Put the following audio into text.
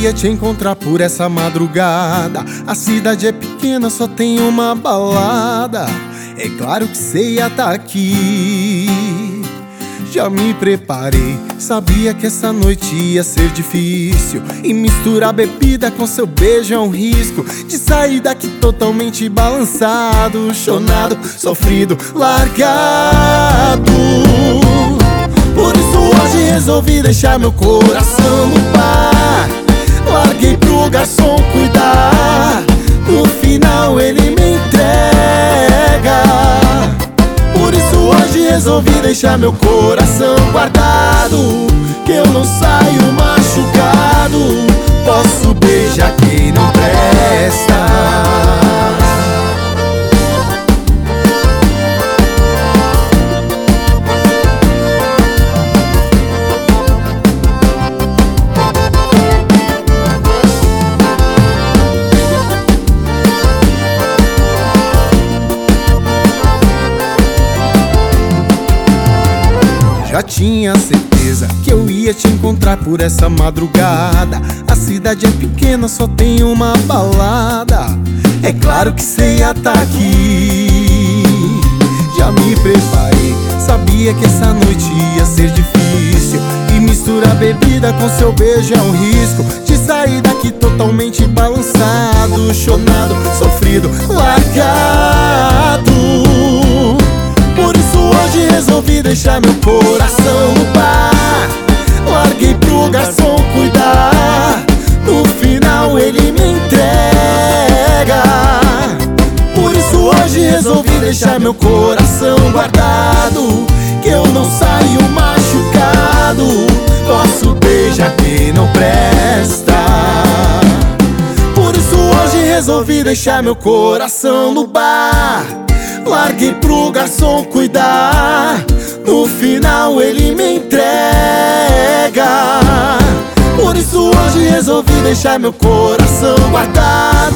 ia te encontrar por essa madrugada. A cidade é pequena, só tem uma balada. É claro que cê ia tá aqui. Já me preparei, sabia que essa noite ia ser difícil. E misturar bebida com seu beijo é um risco. De sair daqui totalmente balançado, chonado, sofrido, largado. Por isso hoje resolvi deixar meu coração no bar. Deixar meu coração guardado. Que eu não saio machucado. Já tinha certeza que eu ia te encontrar por essa madrugada. A cidade é pequena, só tem uma balada. É claro que cê ia tá aqui. Já me preparei, sabia que essa noite ia ser difícil. E misturar bebida com seu beijo é um risco. De sair daqui totalmente balançado, chonado, sofrido, largado. Deixar meu coração no bar Larguei pro garçom cuidar. No final ele me entrega. Por isso hoje resolvi deixar meu coração guardado. Que eu não saio machucado. Posso beijar quem não presta. Por isso hoje resolvi deixar meu coração no bar. Larguei pro garçom cuidar No final ele me entrega. Por isso hoje resolvi deixar meu coração guardado